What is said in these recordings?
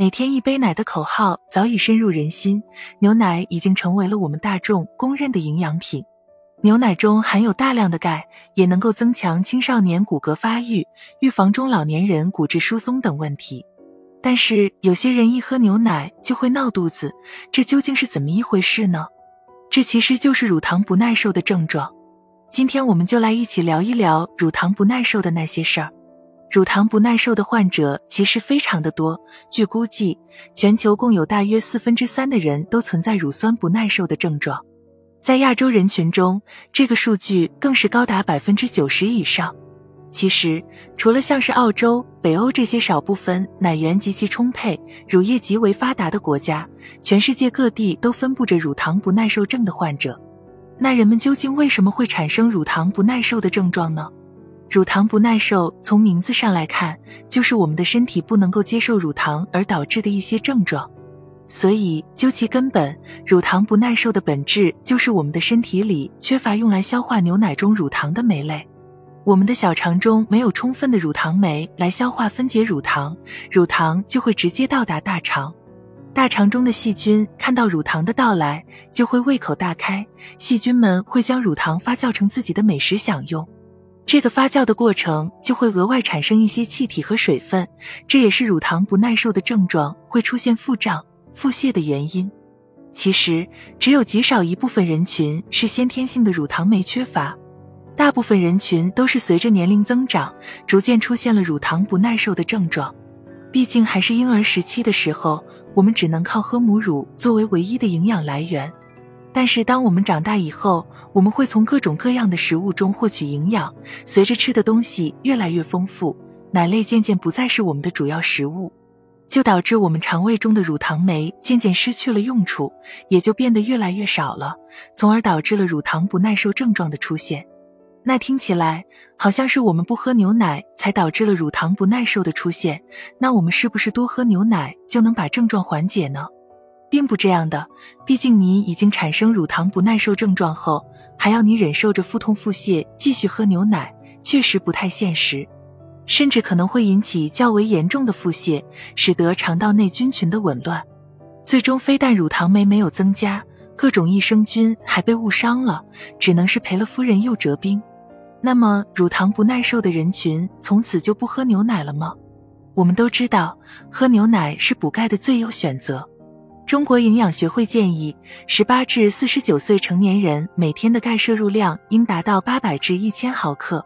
每天一杯奶的口号早已深入人心，牛奶已经成为了我们大众公认的营养品。牛奶中含有大量的钙，也能够增强青少年骨骼发育，预防中老年人骨质疏松等问题。但是有些人一喝牛奶就会闹肚子，这究竟是怎么一回事呢？这其实就是乳糖不耐受的症状。今天我们就来一起聊一聊乳糖不耐受的那些事儿。乳糖不耐受的患者其实非常的多，据估计，全球共有大约四分之三的人都存在乳酸不耐受的症状，在亚洲人群中，这个数据更是高达百分之九十以上。其实，除了像是澳洲、北欧这些少部分奶源极其充沛、乳业极为发达的国家，全世界各地都分布着乳糖不耐受症的患者。那人们究竟为什么会产生乳糖不耐受的症状呢？乳糖不耐受从名字上来看，就是我们的身体不能够接受乳糖而导致的一些症状。所以，究其根本，乳糖不耐受的本质就是我们的身体里缺乏用来消化牛奶中乳糖的酶类。我们的小肠中没有充分的乳糖酶来消化分解乳糖，乳糖就会直接到达大肠。大肠中的细菌看到乳糖的到来，就会胃口大开，细菌们会将乳糖发酵成自己的美食享用。这个发酵的过程就会额外产生一些气体和水分，这也是乳糖不耐受的症状会出现腹胀、腹泻的原因。其实，只有极少一部分人群是先天性的乳糖酶缺乏，大部分人群都是随着年龄增长，逐渐出现了乳糖不耐受的症状。毕竟还是婴儿时期的时候，我们只能靠喝母乳作为唯一的营养来源。但是当我们长大以后，我们会从各种各样的食物中获取营养，随着吃的东西越来越丰富，奶类渐渐不再是我们的主要食物，就导致我们肠胃中的乳糖酶渐渐失去了用处，也就变得越来越少了，从而导致了乳糖不耐受症状的出现。那听起来好像是我们不喝牛奶才导致了乳糖不耐受的出现，那我们是不是多喝牛奶就能把症状缓解呢？并不这样的，毕竟你已经产生乳糖不耐受症状后。还要你忍受着腹痛腹泻继续喝牛奶，确实不太现实，甚至可能会引起较为严重的腹泻，使得肠道内菌群的紊乱，最终非但乳糖酶没有增加，各种益生菌还被误伤了，只能是赔了夫人又折兵。那么，乳糖不耐受的人群从此就不喝牛奶了吗？我们都知道，喝牛奶是补钙的最优选择。中国营养学会建议，十八至四十九岁成年人每天的钙摄入量应达到八百至一千毫克。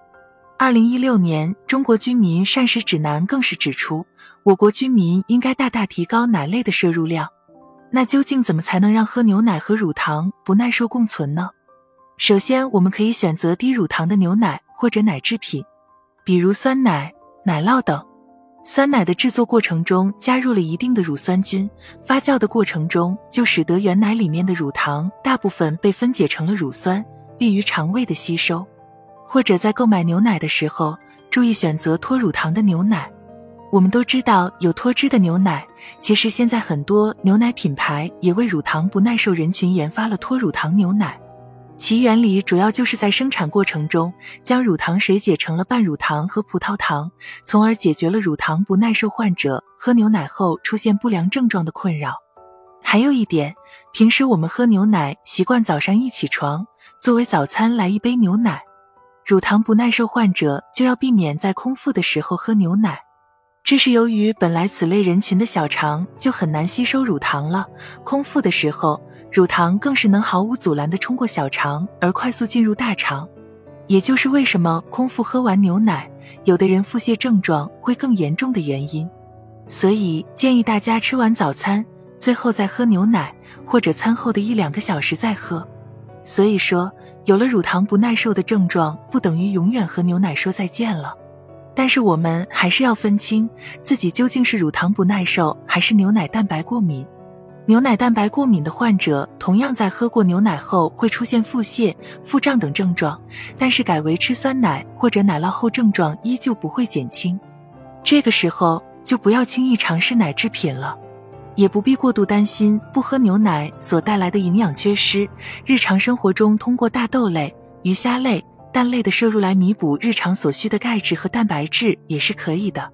二零一六年《中国居民膳食指南》更是指出，我国居民应该大大提高奶类的摄入量。那究竟怎么才能让喝牛奶和乳糖不耐受共存呢？首先，我们可以选择低乳糖的牛奶或者奶制品，比如酸奶、奶酪等。酸奶的制作过程中加入了一定的乳酸菌，发酵的过程中就使得原奶里面的乳糖大部分被分解成了乳酸，利于肠胃的吸收。或者在购买牛奶的时候，注意选择脱乳糖的牛奶。我们都知道有脱脂的牛奶，其实现在很多牛奶品牌也为乳糖不耐受人群研发了脱乳糖牛奶。其原理主要就是在生产过程中将乳糖水解成了半乳糖和葡萄糖，从而解决了乳糖不耐受患者喝牛奶后出现不良症状的困扰。还有一点，平时我们喝牛奶习惯早上一起床作为早餐来一杯牛奶，乳糖不耐受患者就要避免在空腹的时候喝牛奶，这是由于本来此类人群的小肠就很难吸收乳糖了，空腹的时候。乳糖更是能毫无阻拦地冲过小肠而快速进入大肠，也就是为什么空腹喝完牛奶，有的人腹泻症状会更严重的原因。所以建议大家吃完早餐，最后再喝牛奶，或者餐后的一两个小时再喝。所以说，有了乳糖不耐受的症状，不等于永远和牛奶说再见了。但是我们还是要分清自己究竟是乳糖不耐受，还是牛奶蛋白过敏。牛奶蛋白过敏的患者，同样在喝过牛奶后会出现腹泻、腹胀等症状，但是改为吃酸奶或者奶酪后，症状依旧不会减轻。这个时候就不要轻易尝试奶制品了，也不必过度担心不喝牛奶所带来的营养缺失。日常生活中，通过大豆类、鱼虾类、蛋类的摄入来弥补日常所需的钙质和蛋白质也是可以的。